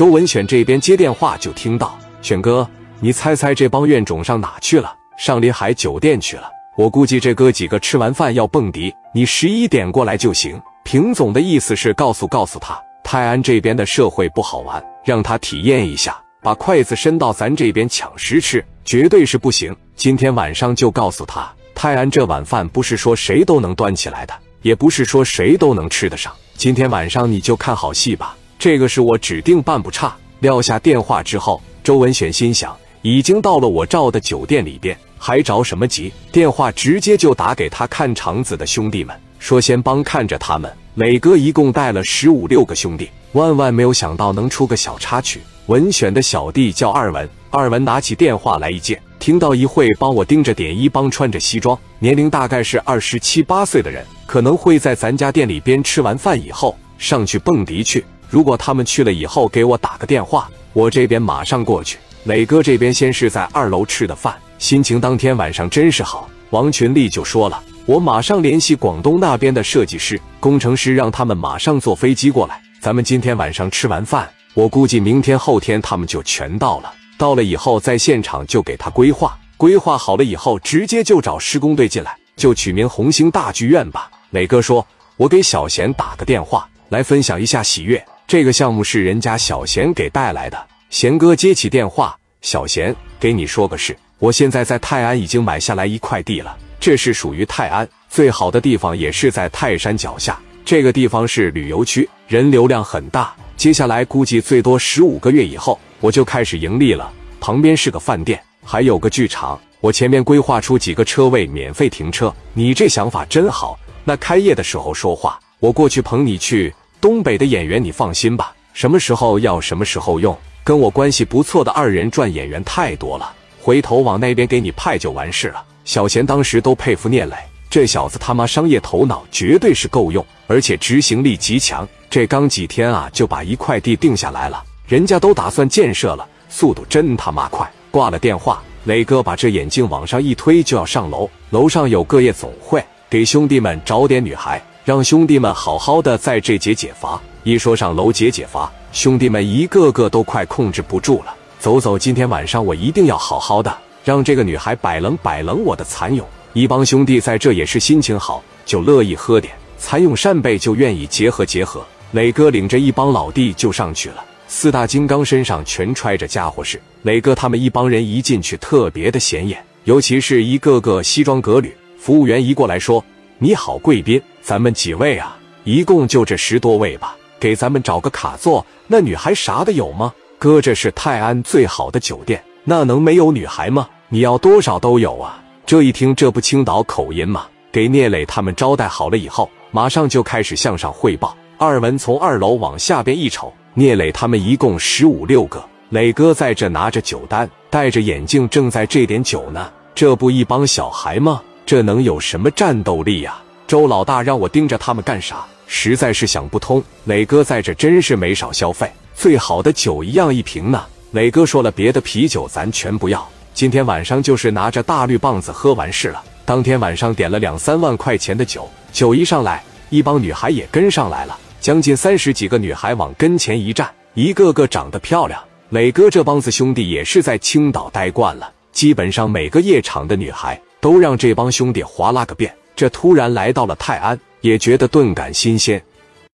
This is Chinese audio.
周文选这边接电话就听到：“选哥，你猜猜这帮怨种上哪去了？上临海酒店去了。我估计这哥几个吃完饭要蹦迪，你十一点过来就行。”平总的意思是告诉告诉他，泰安这边的社会不好玩，让他体验一下。把筷子伸到咱这边抢食吃，绝对是不行。今天晚上就告诉他，泰安这碗饭不是说谁都能端起来的，也不是说谁都能吃得上。今天晚上你就看好戏吧，这个事我指定办不差。撂下电话之后，周文选心想，已经到了我照的酒店里边，还着什么急？电话直接就打给他看场子的兄弟们，说先帮看着他们。磊哥一共带了十五六个兄弟，万万没有想到能出个小插曲。文选的小弟叫二文，二文拿起电话来一接，听到一会帮我盯着点一帮穿着西装，年龄大概是二十七八岁的人，可能会在咱家店里边吃完饭以后上去蹦迪去。如果他们去了以后给我打个电话，我这边马上过去。磊哥这边先是在二楼吃的饭，心情当天晚上真是好。王群力就说了，我马上联系广东那边的设计师、工程师，让他们马上坐飞机过来。咱们今天晚上吃完饭。我估计明天后天他们就全到了，到了以后在现场就给他规划，规划好了以后直接就找施工队进来，就取名红星大剧院吧。磊哥说：“我给小贤打个电话，来分享一下喜悦。这个项目是人家小贤给带来的。”贤哥接起电话：“小贤，给你说个事，我现在在泰安已经买下来一块地了，这是属于泰安最好的地方，也是在泰山脚下。这个地方是旅游区，人流量很大。”接下来估计最多十五个月以后，我就开始盈利了。旁边是个饭店，还有个剧场。我前面规划出几个车位免费停车。你这想法真好。那开业的时候说话，我过去捧你去。东北的演员你放心吧，什么时候要什么时候用。跟我关系不错的二人转演员太多了，回头往那边给你派就完事了。小贤当时都佩服聂磊，这小子他妈商业头脑绝对是够用，而且执行力极强。这刚几天啊，就把一块地定下来了，人家都打算建设了，速度真他妈快。挂了电话，磊哥把这眼镜往上一推，就要上楼。楼上有个夜总会，给兄弟们找点女孩，让兄弟们好好的在这节解乏。一说上楼解解乏，兄弟们一个个都快控制不住了。走走，今天晚上我一定要好好的让这个女孩摆棱摆棱我的蚕蛹。一帮兄弟在这也是心情好，就乐意喝点蚕蛹扇贝，就愿意结合结合。磊哥领着一帮老弟就上去了，四大金刚身上全揣着家伙事。磊哥他们一帮人一进去特别的显眼，尤其是一个个西装革履。服务员一过来说：“你好，贵宾，咱们几位啊？一共就这十多位吧，给咱们找个卡座。那女孩啥的有吗？哥，这是泰安最好的酒店，那能没有女孩吗？你要多少都有啊。”这一听，这不青岛口音吗？给聂磊他们招待好了以后，马上就开始向上汇报。二文从二楼往下边一瞅，聂磊他们一共十五六个。磊哥在这拿着酒单，戴着眼镜，正在这点酒呢。这不一帮小孩吗？这能有什么战斗力呀？周老大让我盯着他们干啥？实在是想不通。磊哥在这真是没少消费，最好的酒一样一瓶呢。磊哥说了，别的啤酒咱全不要，今天晚上就是拿着大绿棒子喝完事了。当天晚上点了两三万块钱的酒，酒一上来，一帮女孩也跟上来了。将近三十几个女孩往跟前一站，一个个长得漂亮。磊哥这帮子兄弟也是在青岛待惯了，基本上每个夜场的女孩都让这帮兄弟划拉个遍。这突然来到了泰安，也觉得顿感新鲜。